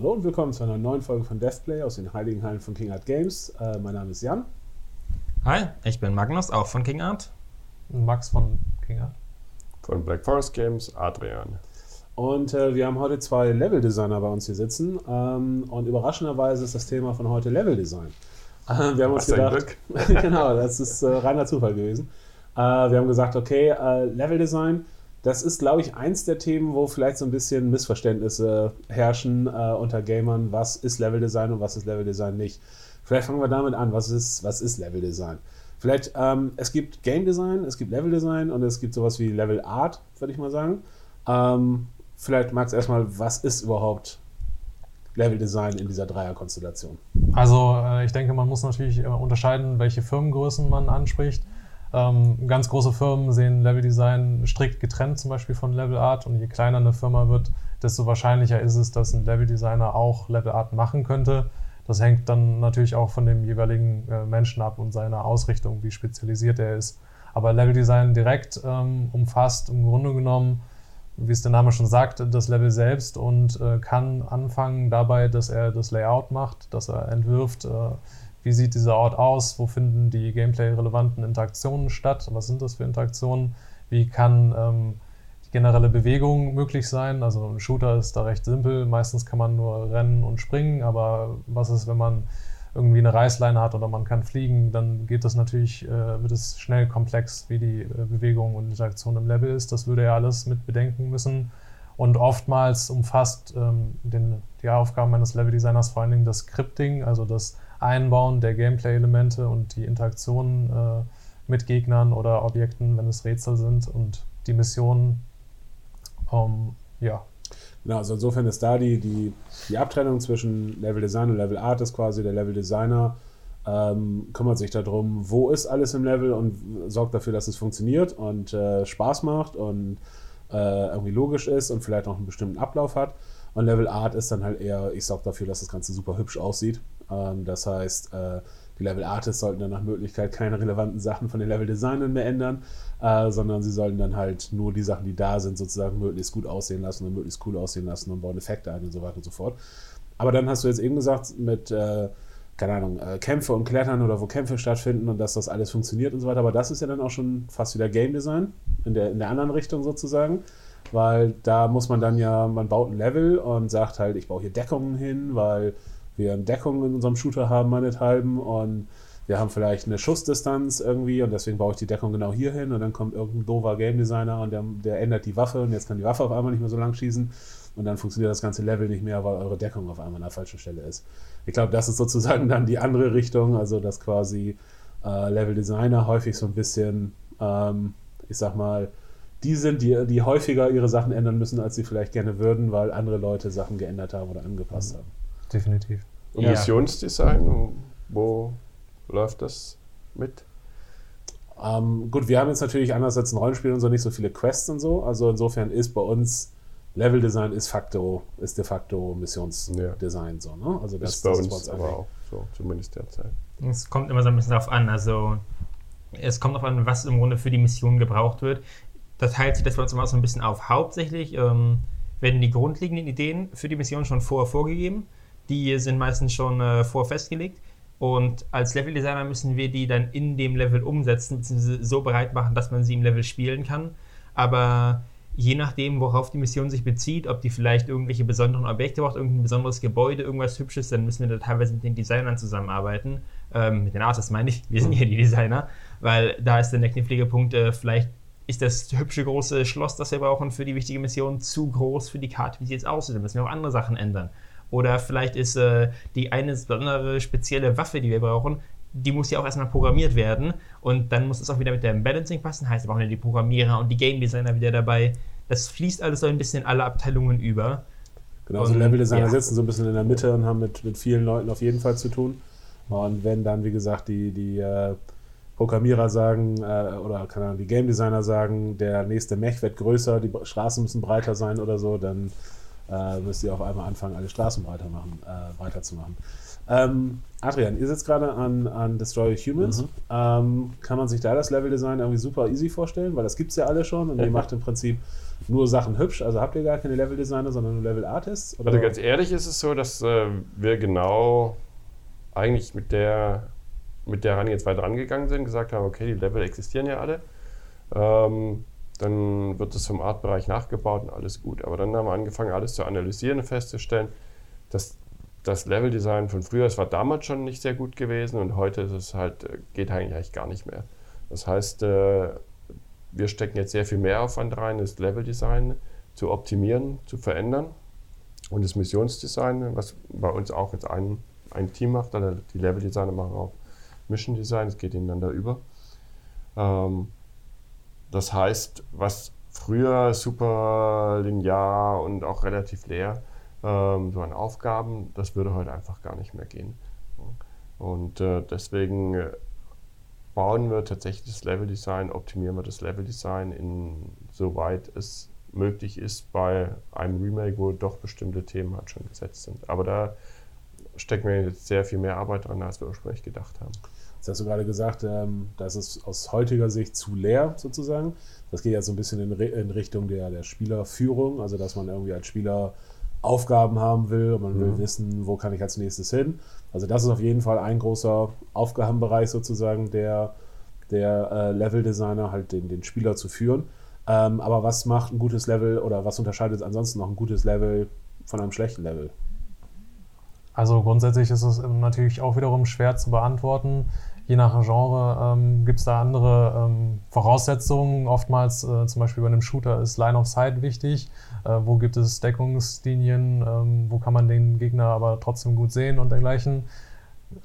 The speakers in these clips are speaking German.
Hallo und willkommen zu einer neuen Folge von Deathplay aus den Heiligen Hallen von King Art Games. Äh, mein Name ist Jan. Hi, ich bin Magnus, auch von King Art. Max von King Art. Von Black Forest Games, Adrian. Und äh, wir haben heute zwei Level-Designer bei uns hier sitzen. Ähm, und überraschenderweise ist das Thema von heute Level-Design. Äh, wir haben uns Was ein gedacht, genau, das ist äh, reiner Zufall gewesen. Äh, wir haben gesagt, okay, äh, Level-Design, das ist, glaube ich, eins der Themen, wo vielleicht so ein bisschen Missverständnisse herrschen äh, unter Gamern. Was ist Level-Design und was ist Level-Design nicht? Vielleicht fangen wir damit an. Was ist, was ist Level-Design? Vielleicht, ähm, es gibt Game Design, es gibt Level Design und es gibt sowas wie Level Art, würde ich mal sagen. Ähm, vielleicht magst du erstmal, was ist überhaupt Level Design in dieser Dreierkonstellation? Also äh, ich denke, man muss natürlich äh, unterscheiden, welche Firmengrößen man anspricht. Ähm, ganz große Firmen sehen Level Design strikt getrennt, zum Beispiel von Level Art. Und je kleiner eine Firma wird, desto wahrscheinlicher ist es, dass ein Level Designer auch Level Art machen könnte. Das hängt dann natürlich auch von dem jeweiligen äh, Menschen ab und seiner Ausrichtung, wie spezialisiert er ist. Aber Level Design direkt ähm, umfasst im Grunde genommen, wie es der Name schon sagt, das Level selbst und äh, kann anfangen dabei, dass er das Layout macht, dass er entwirft, äh, wie sieht dieser Ort aus, wo finden die Gameplay-relevanten Interaktionen statt, was sind das für Interaktionen, wie kann ähm, generelle Bewegung möglich sein. Also ein Shooter ist da recht simpel. Meistens kann man nur rennen und springen, aber was ist, wenn man irgendwie eine Reißleine hat oder man kann fliegen, dann geht das natürlich, äh, wird es schnell komplex, wie die äh, Bewegung und Interaktion im Level ist. Das würde er alles mit bedenken müssen. Und oftmals umfasst ähm, den, die Aufgaben eines Level-Designers vor allen Dingen das Scripting, also das Einbauen der Gameplay-Elemente und die Interaktionen äh, mit Gegnern oder Objekten, wenn es Rätsel sind und die Missionen um, ja. Genau, also insofern ist da die, die, die Abtrennung zwischen Level Design und Level Art ist quasi der Level Designer ähm, kümmert sich darum, wo ist alles im Level und sorgt dafür, dass es funktioniert und äh, Spaß macht und äh, irgendwie logisch ist und vielleicht auch einen bestimmten Ablauf hat. Und Level Art ist dann halt eher, ich sorge dafür, dass das Ganze super hübsch aussieht. Ähm, das heißt, äh, die Level Artists sollten dann nach Möglichkeit keine relevanten Sachen von den Level Designern mehr ändern, äh, sondern sie sollten dann halt nur die Sachen, die da sind, sozusagen möglichst gut aussehen lassen und möglichst cool aussehen lassen und bauen Effekte ein und so weiter und so fort. Aber dann hast du jetzt eben gesagt, mit, äh, keine Ahnung, äh, Kämpfe und Klettern oder wo Kämpfe stattfinden und dass das alles funktioniert und so weiter. Aber das ist ja dann auch schon fast wieder Game Design in der, in der anderen Richtung sozusagen. Weil da muss man dann ja, man baut ein Level und sagt halt, ich baue hier Deckungen hin, weil wir eine Deckung in unserem Shooter haben, meinethalben, und wir haben vielleicht eine Schussdistanz irgendwie und deswegen baue ich die Deckung genau hier hin und dann kommt irgendein doofer Game Designer und der, der ändert die Waffe und jetzt kann die Waffe auf einmal nicht mehr so lang schießen und dann funktioniert das ganze Level nicht mehr, weil eure Deckung auf einmal an der falschen Stelle ist. Ich glaube, das ist sozusagen dann die andere Richtung, also dass quasi äh, Level Designer häufig so ein bisschen, ähm, ich sag mal, die sind, die, die häufiger ihre Sachen ändern müssen, als sie vielleicht gerne würden, weil andere Leute Sachen geändert haben oder angepasst mhm. haben. Definitiv. Und ja. Missionsdesign, wo läuft das mit? Ähm, gut, wir haben jetzt natürlich anders als ein Rollenspiel und so nicht so viele Quests und so. Also insofern ist bei uns Level Design ist facto, ist de facto Missionsdesign ja. so, ne? Also das ist bei uns, uns aber auch so, zumindest derzeit. Es kommt immer so ein bisschen darauf an. Also es kommt darauf an, was im Grunde für die Mission gebraucht wird. Da teilt sich das bei uns immer so ein bisschen auf. Hauptsächlich ähm, werden die grundlegenden Ideen für die Mission schon vorher vorgegeben. Die sind meistens schon äh, vor festgelegt. Und als Leveldesigner müssen wir die dann in dem Level umsetzen, beziehungsweise so bereit machen, dass man sie im Level spielen kann. Aber je nachdem, worauf die Mission sich bezieht, ob die vielleicht irgendwelche besonderen Objekte braucht, irgendein besonderes Gebäude, irgendwas Hübsches, dann müssen wir da teilweise mit den Designern zusammenarbeiten. Ähm, mit den Artists meine ich, wir sind ja die Designer, weil da ist dann der knifflige Punkt, äh, vielleicht ist das hübsche große Schloss, das wir brauchen für die wichtige Mission, zu groß für die Karte, wie sie jetzt aussieht. Dann müssen wir auch andere Sachen ändern. Oder vielleicht ist äh, die eine besondere spezielle Waffe, die wir brauchen, die muss ja auch erstmal programmiert werden. Und dann muss es auch wieder mit dem Balancing passen. Heißt, wir brauchen ja die Programmierer und die Game Designer wieder dabei. Das fließt alles so ein bisschen in alle Abteilungen über. Genau, also Level Designer ja. sitzen so ein bisschen in der Mitte und haben mit, mit vielen Leuten auf jeden Fall zu tun. Und wenn dann, wie gesagt, die, die äh, Programmierer sagen, äh, oder keine Ahnung, die Game Designer sagen, der nächste Mech wird größer, die Straßen müssen breiter sein oder so, dann äh, müsst ihr auf einmal anfangen, alle Straßen weitermachen, äh, weiterzumachen. Ähm, Adrian, ihr sitzt gerade an, an Destroy Humans. Mhm. Ähm, kann man sich da das Leveldesign irgendwie super easy vorstellen? Weil das gibt es ja alle schon und ihr macht im Prinzip nur Sachen hübsch. Also habt ihr gar keine Leveldesigner, sondern nur Level Artists? Oder? Also ganz ehrlich ist es so, dass äh, wir genau eigentlich mit der, mit der Herangehensweise rangegangen sind, gesagt haben, okay, die Level existieren ja alle. Ähm, dann wird es vom Artbereich nachgebaut und alles gut. Aber dann haben wir angefangen, alles zu analysieren und festzustellen, dass das Leveldesign von früher, es war damals schon nicht sehr gut gewesen und heute ist es halt, äh, geht eigentlich, gar nicht mehr. Das heißt, äh, wir stecken jetzt sehr viel mehr Aufwand rein, das Leveldesign zu optimieren, zu verändern. Und das Missionsdesign, was bei uns auch jetzt ein, ein Team macht, also die Leveldesigner machen auch Mission Design, es geht ineinander über. Ähm, das heißt, was früher super linear und auch relativ leer ähm, so an Aufgaben, das würde heute einfach gar nicht mehr gehen. Und äh, deswegen äh, bauen wir tatsächlich das Leveldesign, optimieren wir das Leveldesign, in, soweit es möglich ist bei einem Remake, wo doch bestimmte Themen halt schon gesetzt sind. Aber da stecken wir jetzt sehr viel mehr Arbeit dran, als wir ursprünglich gedacht haben. Jetzt hast du gerade gesagt, ähm, das ist aus heutiger Sicht zu leer sozusagen. Das geht ja so ein bisschen in, in Richtung der, der Spielerführung, also dass man irgendwie als Spieler Aufgaben haben will und man mhm. will wissen, wo kann ich als nächstes hin. Also das ist auf jeden Fall ein großer Aufgabenbereich sozusagen der, der äh, Level-Designer, halt den, den Spieler zu führen. Ähm, aber was macht ein gutes Level oder was unterscheidet ansonsten noch ein gutes Level von einem schlechten Level? Also grundsätzlich ist es natürlich auch wiederum schwer zu beantworten je nach Genre ähm, gibt es da andere ähm, Voraussetzungen. Oftmals, äh, zum Beispiel bei einem Shooter, ist Line of Sight wichtig. Äh, wo gibt es Deckungslinien? Ähm, wo kann man den Gegner aber trotzdem gut sehen und dergleichen?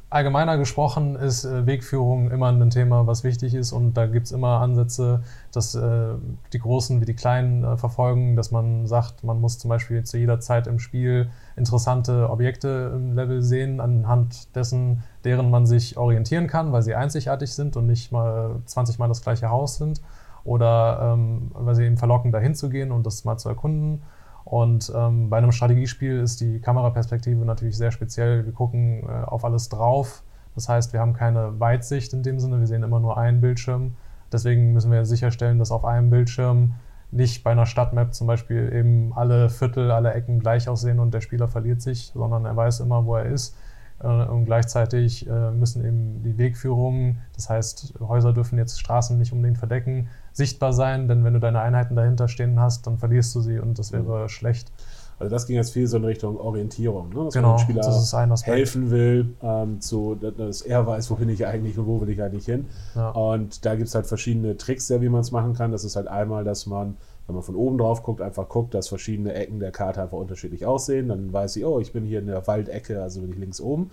Allgemeiner gesprochen ist äh, Wegführung immer ein Thema, was wichtig ist und da gibt es immer Ansätze, dass äh, die Großen wie die Kleinen äh, verfolgen, dass man sagt, man muss zum Beispiel zu jeder Zeit im Spiel interessante Objekte im Level sehen, anhand dessen, deren man sich orientieren kann, weil sie einzigartig sind und nicht mal 20 Mal das gleiche Haus sind oder ähm, weil sie eben verlocken, dahin zu gehen und das mal zu erkunden. Und ähm, bei einem Strategiespiel ist die Kameraperspektive natürlich sehr speziell. Wir gucken äh, auf alles drauf. Das heißt, wir haben keine Weitsicht in dem Sinne. Wir sehen immer nur einen Bildschirm. Deswegen müssen wir sicherstellen, dass auf einem Bildschirm nicht bei einer Stadtmap zum Beispiel eben alle Viertel, alle Ecken gleich aussehen und der Spieler verliert sich, sondern er weiß immer, wo er ist. Äh, und gleichzeitig äh, müssen eben die Wegführungen, das heißt, Häuser dürfen jetzt Straßen nicht unbedingt verdecken, sichtbar sein, denn wenn du deine Einheiten dahinter stehen hast, dann verlierst du sie und das wäre mhm. schlecht. Also das ging jetzt viel so in Richtung Orientierung, ne? dass genau, man dem Spieler helfen will, ähm, zu, dass er weiß, wo bin ich eigentlich und wo will ich eigentlich hin. Ja. Und da gibt es halt verschiedene Tricks, wie man es machen kann. Das ist halt einmal, dass man, wenn man von oben drauf guckt, einfach guckt, dass verschiedene Ecken der Karte einfach unterschiedlich aussehen. Dann weiß ich, oh, ich bin hier in der Waldecke, also bin ich links oben.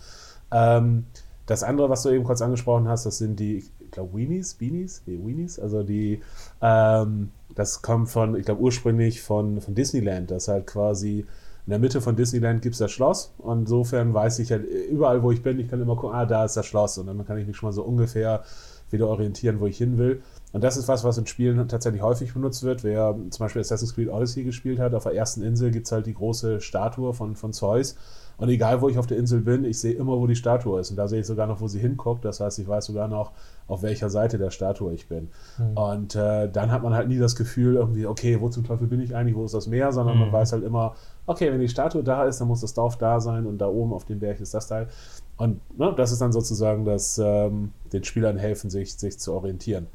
Ähm, das andere, was du eben kurz angesprochen hast, das sind die, ich glaube, Weenies, Beanies, nee, Weenies, also die, ähm, das kommt von, ich glaube, ursprünglich von, von Disneyland, das halt quasi in der Mitte von Disneyland gibt es das Schloss. Und insofern weiß ich halt überall, wo ich bin, ich kann immer gucken, ah, da ist das Schloss. Und dann kann ich mich schon mal so ungefähr wieder orientieren, wo ich hin will. Und das ist was, was in Spielen tatsächlich häufig benutzt wird. Wer zum Beispiel Assassin's Creed Odyssey gespielt hat, auf der ersten Insel gibt es halt die große Statue von, von Zeus und egal, wo ich auf der Insel bin, ich sehe immer, wo die Statue ist. Und da sehe ich sogar noch, wo sie hinguckt. Das heißt, ich weiß sogar noch, auf welcher Seite der Statue ich bin. Mhm. Und äh, dann hat man halt nie das Gefühl, irgendwie, okay, wo zum Teufel bin ich eigentlich, wo ist das Meer? Sondern mhm. man weiß halt immer, okay, wenn die Statue da ist, dann muss das Dorf da sein und da oben auf dem Berg ist das Teil. Und ne, das ist dann sozusagen das, ähm, den Spielern helfen, sich, sich zu orientieren.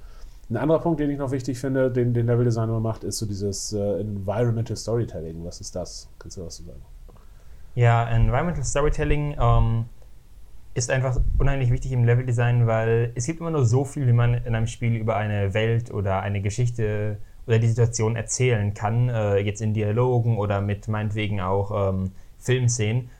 Ein anderer Punkt, den ich noch wichtig finde, den, den Level Designer macht, ist so dieses äh, Environmental Storytelling. Was ist das? Kannst du was zu sagen? Ja, Environmental Storytelling ähm, ist einfach unheimlich wichtig im Leveldesign, weil es gibt immer nur so viel, wie man in einem Spiel über eine Welt oder eine Geschichte oder die Situation erzählen kann, äh, jetzt in Dialogen oder mit meinetwegen auch ähm, Filmszenen.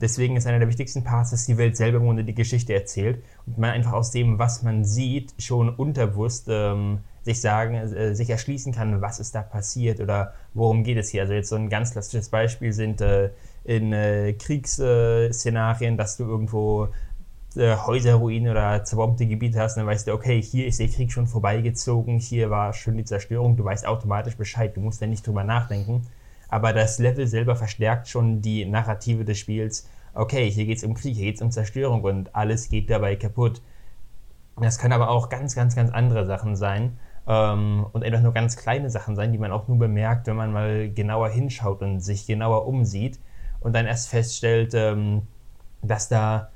Deswegen ist einer der wichtigsten Parts, dass die Welt selber im Grunde die Geschichte erzählt und man einfach aus dem, was man sieht, schon unterbewusst ähm, sich sagen, äh, sich erschließen kann, was ist da passiert oder worum geht es hier. Also jetzt so ein ganz klassisches Beispiel sind äh, in äh, Kriegsszenarien, dass du irgendwo äh, Häuserruinen oder zerbombte Gebiete hast, dann weißt du, okay, hier ist der Krieg schon vorbeigezogen, hier war schon die Zerstörung, du weißt automatisch Bescheid, du musst ja nicht drüber nachdenken. aber das Level selber verstärkt schon die Narrative des Spiels. Okay, hier geht es um Krieg, hier geht es um Zerstörung und alles geht dabei kaputt. Das können aber auch ganz, ganz, ganz andere Sachen sein ähm, und einfach nur ganz kleine Sachen sein, die man auch nur bemerkt, wenn man mal genauer hinschaut und sich genauer umsieht und dann erst feststellt, ähm, dass da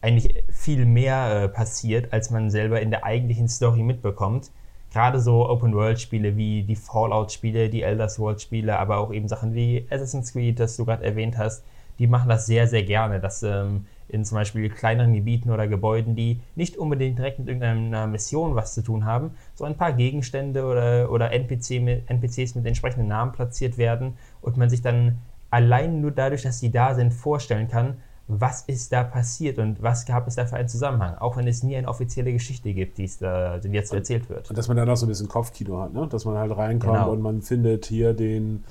eigentlich viel mehr äh, passiert, als man selber in der eigentlichen Story mitbekommt. Gerade so Open-World-Spiele wie die Fallout-Spiele, die Elder Scrolls-Spiele, aber auch eben Sachen wie Assassin's Creed, das du gerade erwähnt hast, die machen das sehr, sehr gerne, dass ähm, in zum Beispiel kleineren Gebieten oder Gebäuden, die nicht unbedingt direkt mit irgendeiner Mission was zu tun haben, so ein paar Gegenstände oder, oder NPC mit, NPCs mit entsprechenden Namen platziert werden und man sich dann allein nur dadurch, dass sie da sind, vorstellen kann, was ist da passiert und was gab es da für einen Zusammenhang, auch wenn es nie eine offizielle Geschichte gibt, die, es da, die jetzt erzählt wird. Und dass man dann auch so ein bisschen Kopfkino hat, ne? dass man halt reinkommt Genau. und man findet hier den,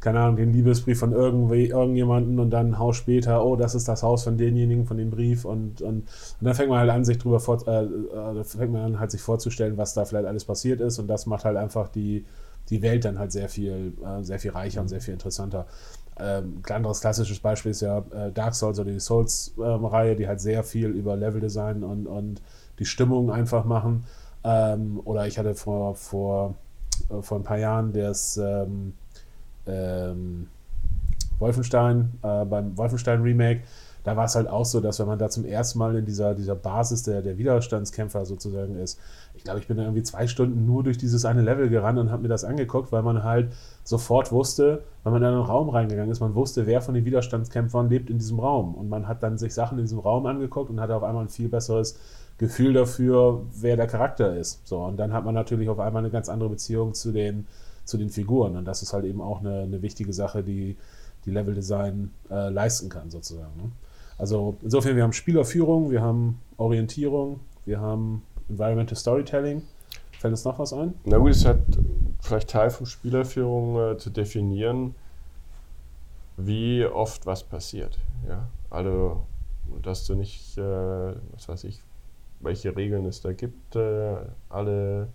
keine Ahnung, den Liebesbrief von irgendwie, irgendjemanden und dann ein Haus später, oh, das ist das Haus von denjenigen, von dem Brief und, und, und dann fängt man halt an, sich drüber vor, äh, äh, fängt man an, halt sich vorzustellen, was da vielleicht alles passiert ist und das macht halt einfach die, die Welt dann halt sehr viel, äh, sehr viel reicher und sehr viel interessanter. Ähm, ein anderes klassisches Beispiel ist ja äh, Dark Souls oder die Souls-Reihe, die halt sehr viel über Leveldesign und, und die Stimmung einfach machen. Ähm, oder ich hatte vor, vor, äh, vor ein paar Jahren das ähm, ähm, Wolfenstein, äh, beim Wolfenstein Remake, da war es halt auch so, dass wenn man da zum ersten Mal in dieser, dieser Basis der, der Widerstandskämpfer sozusagen ist, ich glaube, ich bin da irgendwie zwei Stunden nur durch dieses eine Level gerannt und habe mir das angeguckt, weil man halt sofort wusste, wenn man in einen Raum reingegangen ist, man wusste, wer von den Widerstandskämpfern lebt in diesem Raum. Und man hat dann sich Sachen in diesem Raum angeguckt und hatte auf einmal ein viel besseres Gefühl dafür, wer der Charakter ist. So, und dann hat man natürlich auf einmal eine ganz andere Beziehung zu den, zu den Figuren. Und das ist halt eben auch eine, eine wichtige Sache, die die Leveldesign äh, leisten kann, sozusagen. Ne? Also insofern, wir haben Spielerführung, wir haben Orientierung, wir haben Environmental Storytelling. Fällt uns noch was ein? Na gut, es halt vielleicht Teil von Spielerführung äh, zu definieren, wie oft was passiert. Ja? Also, dass du nicht, äh, was weiß ich, welche Regeln es da gibt, äh, alle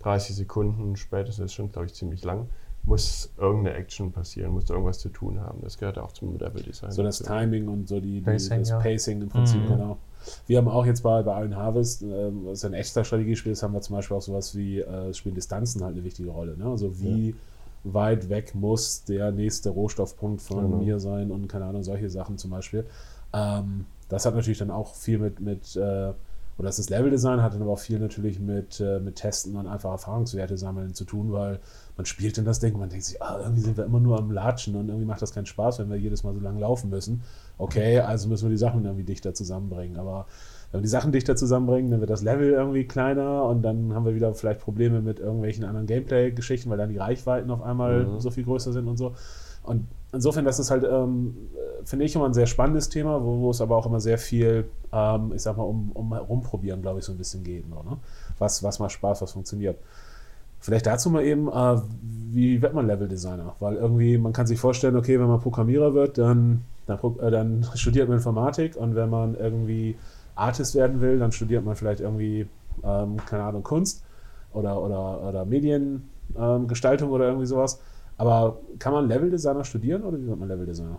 30 Sekunden, spätestens ist schon, glaube ich, ziemlich lang, muss irgendeine Action passieren, muss irgendwas zu tun haben. Das gehört auch zum Level-Design. So das. Timing und so die, die Pacing, das ja. Pacing im Prinzip, Mhm. genau. Wir haben auch jetzt bei, bei Allen Harvest, äh, was ein extra Strategiespiel ist, haben wir zum Beispiel auch sowas wie, äh, spielen Distanzen halt eine wichtige Rolle. Ne? Also wie weit weg muss der nächste Rohstoffpunkt von Genau. mir sein und keine Ahnung, solche Sachen zum Beispiel. Ähm, das hat natürlich dann auch viel mit, mit äh, oder das ist Leveldesign, hat dann aber auch viel natürlich mit, äh, mit Testen und einfach Erfahrungswerte sammeln zu tun, weil man spielt dann das Ding und man denkt sich, ah, irgendwie sind wir immer nur am Latschen und irgendwie macht das keinen Spaß, wenn wir jedes Mal so lang laufen müssen. Okay, also müssen wir die Sachen irgendwie dichter zusammenbringen. Aber wenn wir die Sachen dichter zusammenbringen, dann wird das Level irgendwie kleiner und dann haben wir wieder vielleicht Probleme mit irgendwelchen anderen Gameplay-Geschichten, weil dann die Reichweiten auf einmal Mhm. so viel größer sind und so. Und insofern, das ist halt, ähm, äh, finde ich, immer ein sehr spannendes Thema, wo, wo es aber auch immer sehr viel, ähm, ich sag mal, um, um rumprobieren, glaube ich, so ein bisschen geht. So, ne? was, was macht Spaß, was funktioniert. Vielleicht dazu mal eben, äh, wie wird man Level-Designer? Weil irgendwie, man kann sich vorstellen, okay, wenn man Programmierer wird, dann, dann, äh, dann studiert man Informatik und wenn man irgendwie Artist werden will, dann studiert man vielleicht irgendwie, ähm, keine Ahnung, Kunst oder, oder, oder Mediengestaltung ähm, oder irgendwie sowas. Aber kann man Level-Designer studieren oder wie wird man Level-Designer?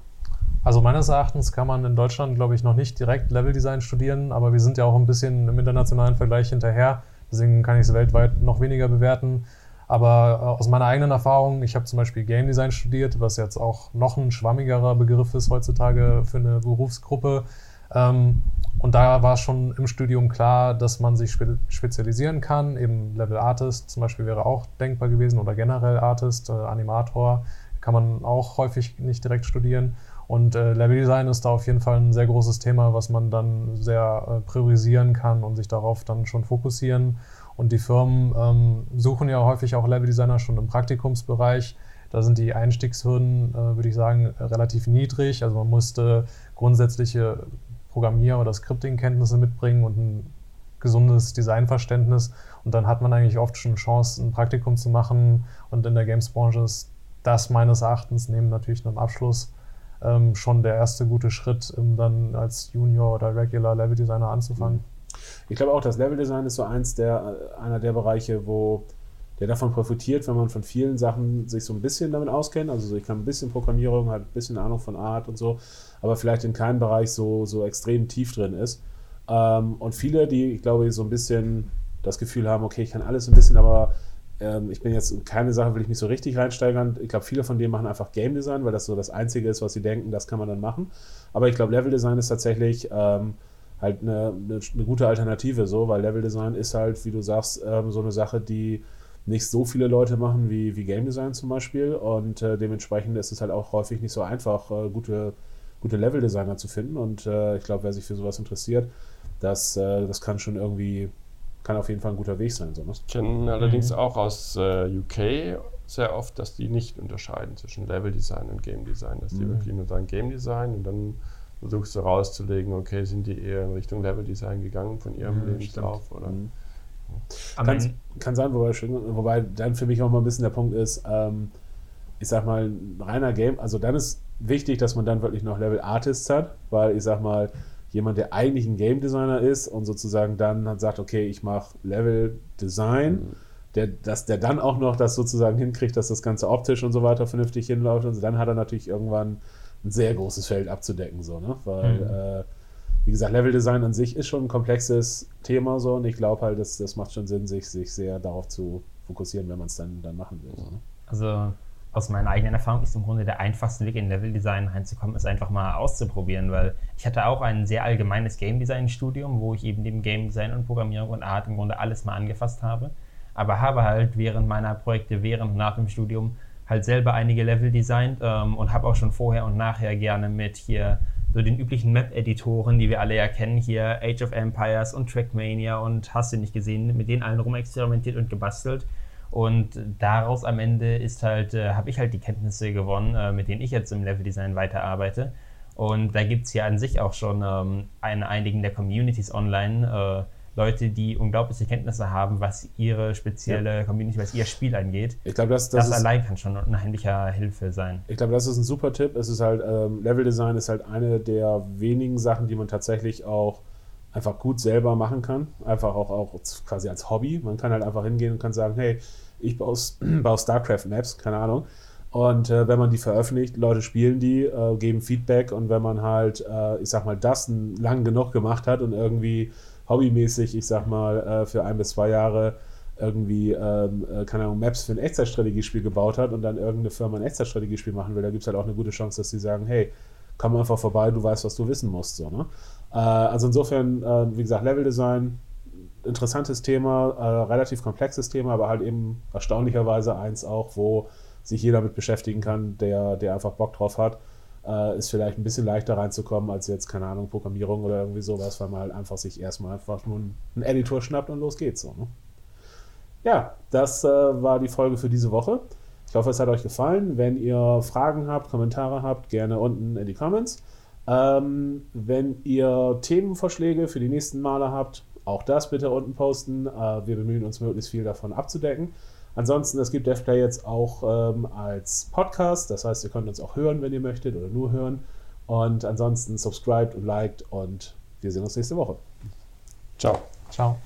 Also meines Erachtens kann man in Deutschland, glaube ich, noch nicht direkt Leveldesign studieren, aber wir sind ja auch ein bisschen im internationalen Vergleich hinterher. Deswegen kann ich es weltweit noch weniger bewerten. Aber äh, aus meiner eigenen Erfahrung, ich habe zum Beispiel Game Design studiert, was jetzt auch noch ein schwammigerer Begriff ist heutzutage für eine Berufsgruppe. Ähm, und da war schon im Studium klar, dass man sich spe spezialisieren kann. Eben Level Artist zum Beispiel wäre auch denkbar gewesen oder generell Artist, äh, Animator kann man auch häufig nicht direkt studieren. Und äh, Level Design ist da auf jeden Fall ein sehr großes Thema, was man dann sehr äh, priorisieren kann und sich darauf dann schon fokussieren. Und die Firmen ähm, suchen ja häufig auch Level Designer schon im Praktikumsbereich. Da sind die Einstiegshürden, äh, würde ich sagen, relativ niedrig. Also man musste grundsätzliche Programmier- oder Scripting-Kenntnisse mitbringen und ein gesundes Designverständnis. Und dann hat man eigentlich oft schon Chance, ein Praktikum zu machen. Und in der Games-Branche ist das meines Erachtens neben natürlich einem Abschluss ähm, schon der erste gute Schritt, um dann als Junior oder Regular Level Designer anzufangen. Ich glaube auch, das Leveldesign ist so eins der, äh, einer der Bereiche, wo der davon profitiert, wenn man von vielen Sachen sich so ein bisschen damit auskennt. Also ich kann ein bisschen Programmierung, hat ein bisschen Ahnung von Art und so, aber vielleicht in keinem Bereich so, so extrem tief drin ist. Ähm, und viele, die, ich glaube, so ein bisschen das Gefühl haben, okay, ich kann alles ein bisschen, aber ähm, ich bin jetzt in keine Sache, will ich mich so richtig reinsteigern. Ich glaube, viele von denen machen einfach Game Design, weil das so das Einzige ist, was sie denken, das kann man dann machen. Aber ich glaube, Level Design ist tatsächlich ähm, halt eine, eine, eine, gute Alternative, so, weil Level Design ist halt, wie du sagst, ähm, so eine Sache, die nicht so viele Leute machen wie, wie Game Design zum Beispiel. Und äh, dementsprechend ist es halt auch häufig nicht so einfach, äh, gute, gute Level-Designer zu finden. Und äh, ich glaube, wer sich für sowas interessiert, das, äh, das kann schon irgendwie, kann auf jeden Fall ein guter Weg sein. So, ne? Ich kenne allerdings mhm. auch aus äh, UK sehr oft, dass die nicht unterscheiden zwischen Level Design und Game Design, dass die mhm. wirklich nur sagen Game Design und dann versuchst du rauszulegen, okay, sind die eher in Richtung Level Design gegangen von ihrem mhm, Lebenslauf oder. Kann, kann, sein, wobei, wobei, dann für mich auch mal ein bisschen der Punkt ist, ähm, ich sag mal, ein reiner Game, also dann ist wichtig, dass man dann wirklich noch Level Artists hat, weil ich sag mal, jemand, der eigentlich ein Game Designer ist und sozusagen dann sagt, okay, ich mache Level Design, mhm. der, dass der dann auch noch das sozusagen hinkriegt, dass das Ganze optisch und so weiter vernünftig hinläuft und so, dann hat er natürlich irgendwann ein sehr großes Feld abzudecken, so, ne? Weil, mhm. äh, wie gesagt, Level Design an sich ist schon ein komplexes Thema so und ich glaube halt, das, das macht schon Sinn, sich, sich sehr darauf zu fokussieren, wenn man es dann, dann machen will. So, ne? Also aus meiner eigenen Erfahrung ist im Grunde der einfachste Weg in Level Design reinzukommen, ist einfach mal auszuprobieren, weil ich hatte auch ein sehr allgemeines Game Design Studium, wo ich eben neben Game Design und Programmierung und Art im Grunde alles mal angefasst habe, aber habe halt während meiner Projekte, während und nach dem Studium halt selber einige Level designt ähm, und habe auch schon vorher und nachher gerne mit hier so den üblichen Map-Editoren, die wir alle ja kennen, hier Age of Empires und Trackmania und hast du nicht gesehen, mit denen allen rumexperimentiert und gebastelt. Und daraus am Ende ist halt, äh, habe ich halt die Kenntnisse gewonnen, äh, mit denen ich jetzt im Level-Design weiterarbeite. Und da gibt es ja an sich auch schon ähm, in einigen der Communities online äh, Leute, die unglaubliche Kenntnisse haben, was ihre spezielle ja. Community, was ihr Spiel angeht. Ich glaube, das, das, das allein kann schon eine unheimliche Hilfe sein. Ich glaube, das ist ein super Tipp. Es ist halt, ähm, Level Design ist halt eine der wenigen Sachen, die man tatsächlich auch einfach gut selber machen kann. Einfach auch, auch quasi als Hobby. Man kann halt einfach hingehen und kann sagen, hey, ich baue, baue StarCraft-Maps, keine Ahnung. Und äh, wenn man die veröffentlicht, Leute spielen die, äh, geben Feedback und wenn man halt, äh, ich sag mal, das lang genug gemacht hat und irgendwie hobbymäßig, ich sag mal, äh, für ein bis zwei Jahre irgendwie, ähm, äh, keine Ahnung, Maps für ein Echtzeitstrategiespiel gebaut hat und dann irgendeine Firma ein Echtzeitstrategiespiel machen will, da gibt es halt auch eine gute Chance, dass sie sagen, hey, komm einfach vorbei, du weißt, was du wissen musst. So, ne? Äh, also insofern, äh, wie gesagt, Leveldesign, interessantes Thema, äh, relativ komplexes Thema, aber halt eben erstaunlicherweise eins auch, wo sich jeder mit beschäftigen kann, der, der einfach Bock drauf hat äh, ist vielleicht ein bisschen leichter reinzukommen als jetzt, keine Ahnung, Programmierung oder irgendwie sowas, weil man halt einfach sich erstmal einfach nur einen Editor schnappt und los geht's so. Ne? Ja, das äh, war die Folge für diese Woche. Ich hoffe, es hat euch gefallen. Wenn ihr Fragen habt, Kommentare habt, gerne unten in die Comments. Ähm, wenn ihr Themenvorschläge für die nächsten Male habt, auch das bitte unten posten. Äh, wir bemühen uns möglichst viel davon abzudecken. Ansonsten, es gibt DevPlay jetzt auch ähm, als Podcast. Das heißt, ihr könnt uns auch hören, wenn ihr möchtet oder nur hören. Und ansonsten subscribt und liked und wir sehen uns nächste Woche. Ciao. Ciao.